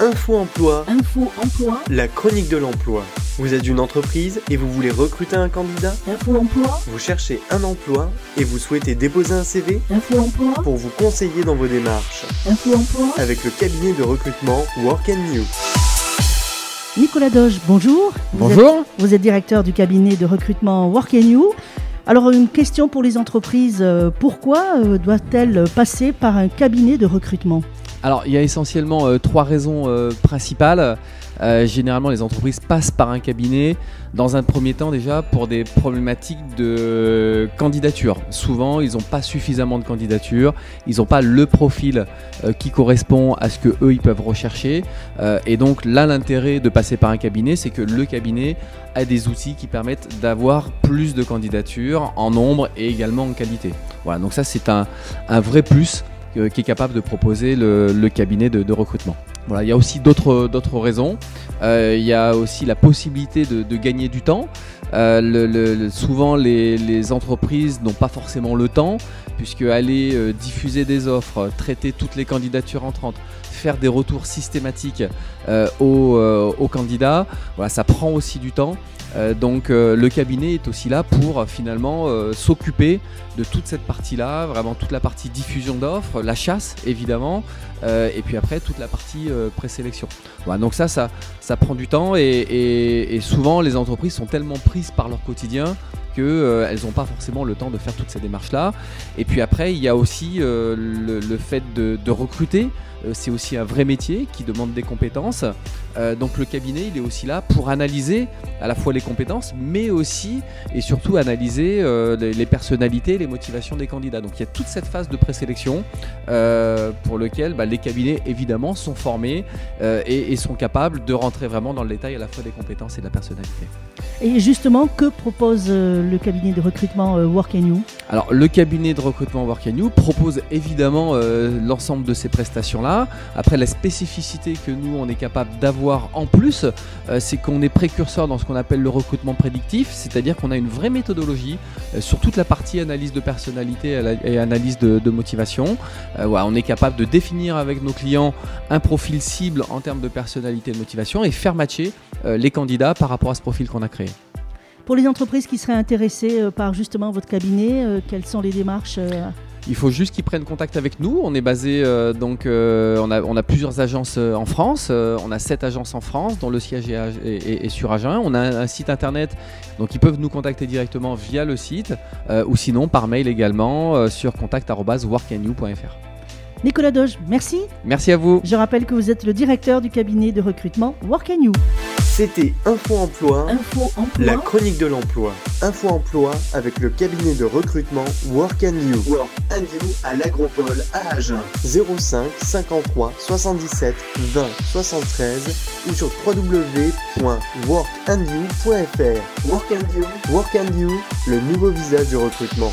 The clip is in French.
Info Emploi, Info Emploi, la chronique de l'emploi. Vous êtes une entreprise et vous voulez recruter un candidat Info Emploi, Vous cherchez un emploi et vous souhaitez déposer un CV Info Emploi, Pour vous conseiller dans vos démarches, Info Emploi. avec le cabinet de recrutement Work and You. Nicolas Doge, bonjour. Vous Bonjour. êtes, vous êtes directeur du cabinet de recrutement Work You. Alors une question pour les entreprises, euh, pourquoi euh, doit-elle passer par un cabinet de recrutement? Alors, il y a essentiellement euh, trois raisons euh, principales. Euh, généralement, les entreprises passent par un cabinet dans un premier temps déjà pour des problématiques de candidature. Souvent, ils n'ont pas suffisamment de candidatures, ils n'ont pas le profil qui correspond à ce que eux ils peuvent rechercher. Et donc là, l'intérêt de passer par un cabinet, c'est que le cabinet a des outils qui permettent d'avoir plus de candidatures en nombre et également en qualité. Voilà, donc ça c'est un vrai plus euh, qui est capable de proposer le, cabinet de, recrutement. Il y a aussi d'autres raisons. Euh, il y a aussi la possibilité de, gagner du temps. Euh, souvent, les, entreprises n'ont pas forcément le temps, puisque aller diffuser des offres, traiter toutes les candidatures entrantes, faire des retours systématiques euh, aux, euh, aux candidats, voilà, ça prend aussi du temps. Euh, donc euh, le cabinet est aussi là pour euh, finalement euh, s'occuper de toute cette partie-là, vraiment toute la partie diffusion d'offres, la chasse évidemment, euh, et puis après toute la partie euh, présélection. Voilà, donc ça, ça, ça prend du temps et, souvent les entreprises sont tellement prises par leur quotidien qu'elles n'ont pas forcément le temps de faire toutes ces démarches-là. Et puis après, il y a aussi euh, le, fait de recruter. Euh, c'est aussi un vrai métier qui demande des compétences. Euh, donc le cabinet, il est aussi là pour analyser à la fois les compétences, mais aussi et surtout analyser euh, les, les personnalités, les motivations des candidats. Donc il y a toute cette phase de présélection pour lequel bah, les cabinets évidemment sont formés et, et sont capables de rentrer vraiment dans le détail à la fois des compétences et de la personnalité. Et justement, que propose le cabinet de recrutement Work You? Alors le cabinet de recrutement Work and You propose évidemment euh, l'ensemble de ces prestations-là. Après la spécificité que nous on est capable d'avoir en plus, euh, c'est qu'on est précurseur dans ce qu'on appelle le recrutement prédictif, c'est-à-dire qu'on a une vraie méthodologie euh, sur toute la partie analyse de personnalité et analyse de, motivation. Euh, on est capable de définir avec nos clients un profil cible en termes de personnalité et de motivation et faire matcher les candidats par rapport à ce profil qu'on a créé. Pour les entreprises qui seraient intéressées par justement votre cabinet, quelles sont les démarches Il faut juste qu'ils prennent contact avec nous. On est basé euh, donc euh, on, a, on a plusieurs agences euh, en France. Euh, on a sept agences en France, dont le siège est, à- est- est- est sur Agen. On a un, site internet, donc ils peuvent nous contacter directement via le site ou sinon par mail également sur contact@workandyou.fr. Nicolas Doge, merci. Merci à vous. Je rappelle que vous êtes le directeur du cabinet de recrutement Work You. C'était Info Emploi, Info Emploi. la chronique de l'emploi. Info Emploi avec le cabinet de recrutement Work and You. Work and You à l'Agropole à Agen. 05 53 77 20 73 ou sur www.workandyou.fr. Work and You, Work and You, le nouveau visage du recrutement.